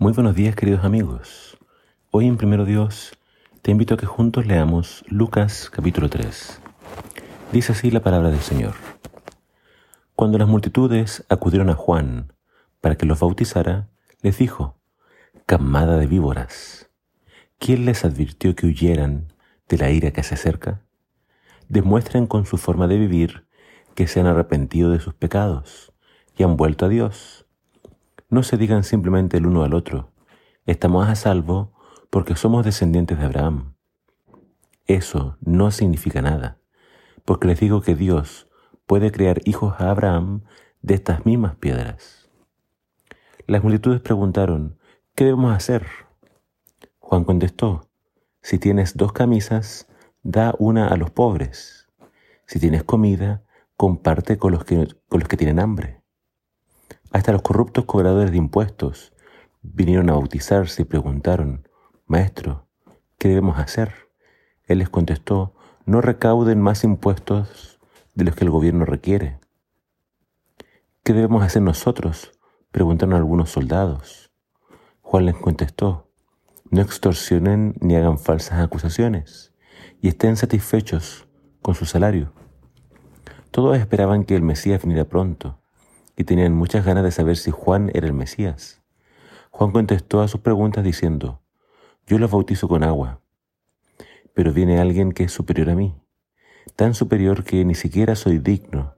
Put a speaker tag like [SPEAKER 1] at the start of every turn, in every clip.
[SPEAKER 1] Muy buenos días queridos amigos. Hoy en Primero Dios te invito a que juntos leamos Lucas capítulo 3. Dice así la palabra del Señor. Cuando las multitudes acudieron a Juan para que los bautizara, les dijo, Camada de víboras, ¿quién les advirtió que huyeran de la ira que se acerca? Demuestren con su forma de vivir que se han arrepentido de sus pecados y han vuelto a Dios no se digan simplemente el uno al otro, estamos a salvo porque somos descendientes de Abraham. Eso no significa nada, porque les digo que Dios puede crear hijos a Abraham de estas mismas piedras. Las multitudes preguntaron, ¿qué debemos hacer? Juan contestó, si tienes dos camisas, da una a los pobres. Si tienes comida, comparte con los que, con los que tienen hambre. Hasta los corruptos cobradores de impuestos vinieron a bautizarse y preguntaron, Maestro, ¿qué debemos hacer? Él les contestó, no recauden más impuestos de los que el gobierno requiere. ¿Qué debemos hacer nosotros? preguntaron algunos soldados. Juan les contestó, no extorsionen ni hagan falsas acusaciones y estén satisfechos con su salario. Todos esperaban que el Mesías viniera pronto y tenían muchas ganas de saber si Juan era el Mesías. Juan contestó a sus preguntas diciendo, yo los bautizo con agua, pero viene alguien que es superior a mí, tan superior que ni siquiera soy digno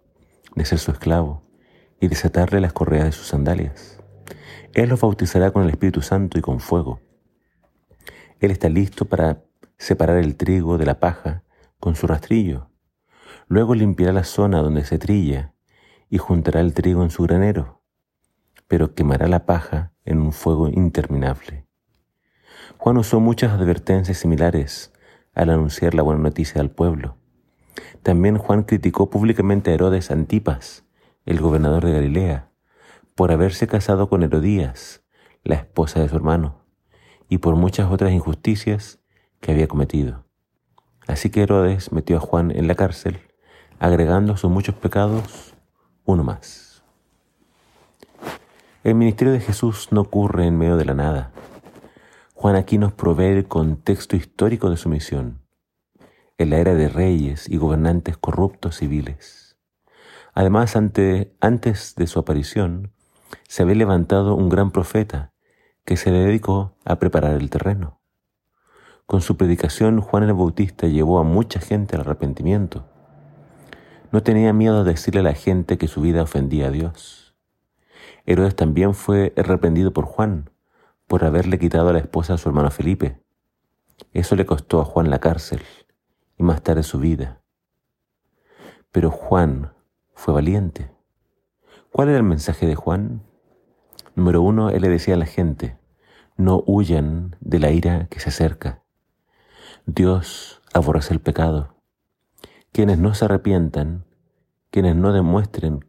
[SPEAKER 1] de ser su esclavo y desatarle las correas de sus sandalias. Él los bautizará con el Espíritu Santo y con fuego. Él está listo para separar el trigo de la paja con su rastrillo. Luego limpiará la zona donde se trilla y juntará el trigo en su granero, pero quemará la paja en un fuego interminable. Juan usó muchas advertencias similares al anunciar la buena noticia al pueblo. También Juan criticó públicamente a Herodes Antipas, el gobernador de Galilea, por haberse casado con Herodías, la esposa de su hermano, y por muchas otras injusticias que había cometido. Así que Herodes metió a Juan en la cárcel, agregando sus muchos pecados uno más. El ministerio de Jesús no ocurre en medio de la nada. Juan aquí nos provee el contexto histórico de su misión, en la era de reyes y gobernantes corruptos civiles. Además, antes de su aparición, se había levantado un gran profeta que se dedicó a preparar el terreno. Con su predicación, Juan el Bautista llevó a mucha gente al arrepentimiento no tenía miedo de decirle a la gente que su vida ofendía a Dios. Herodes también fue reprendido por Juan por haberle quitado a la esposa a su hermano Felipe. Eso le costó a Juan la cárcel y más tarde su vida. Pero Juan fue valiente. ¿Cuál era el mensaje de Juan? Número uno, él le decía a la gente, no huyan de la ira que se acerca. Dios aborrece el pecado quienes no se arrepientan, quienes no demuestren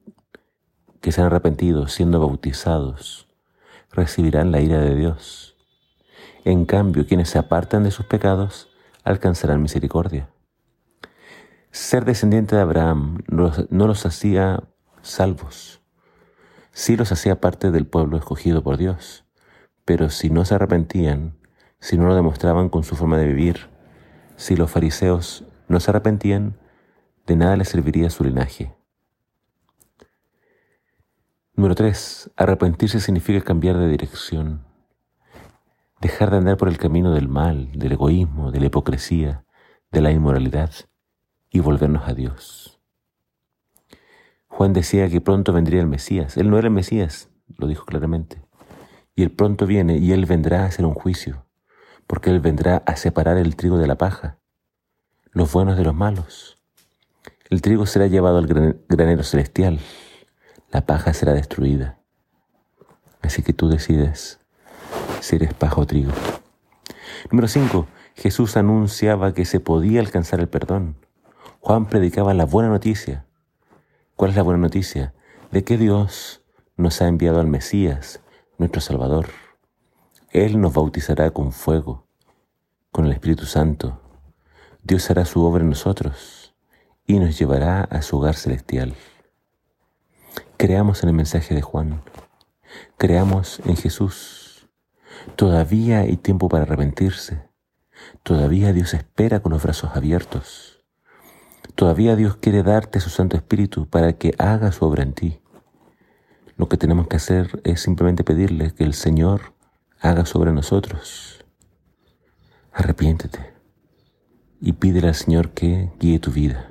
[SPEAKER 1] que se han arrepentido siendo bautizados, recibirán la ira de Dios. En cambio, quienes se apartan de sus pecados alcanzarán misericordia. Ser descendiente de Abraham no los hacía salvos, sí los hacía parte del pueblo escogido por Dios, pero si no se arrepentían, si no lo demostraban con su forma de vivir, si los fariseos no se arrepentían, de nada le serviría su linaje. Número 3. Arrepentirse significa cambiar de dirección, dejar de andar por el camino del mal, del egoísmo, de la hipocresía, de la inmoralidad y volvernos a Dios. Juan decía que pronto vendría el Mesías. Él no era el Mesías, lo dijo claramente. Y él pronto viene y él vendrá a hacer un juicio, porque él vendrá a separar el trigo de la paja, los buenos de los malos, el trigo será llevado al granero celestial, la paja será destruida. Así que tú decides si eres paja o trigo. Número 5. Jesús anunciaba que se podía alcanzar el perdón. Juan predicaba la buena noticia. ¿Cuál es la buena noticia? De que Dios nos ha enviado al Mesías, nuestro Salvador. Él nos bautizará con fuego, con el Espíritu Santo. Dios hará su obra en nosotros y nos llevará a su hogar celestial. Creamos en el mensaje de Juan. Creamos en Jesús. Todavía hay tiempo para arrepentirse. Todavía Dios espera con los brazos abiertos. Todavía Dios quiere darte su Santo Espíritu para que haga su obra en ti. Lo que tenemos que hacer es simplemente pedirle que el Señor haga sobre nosotros. Arrepiéntete y pídele al Señor que guíe tu vida.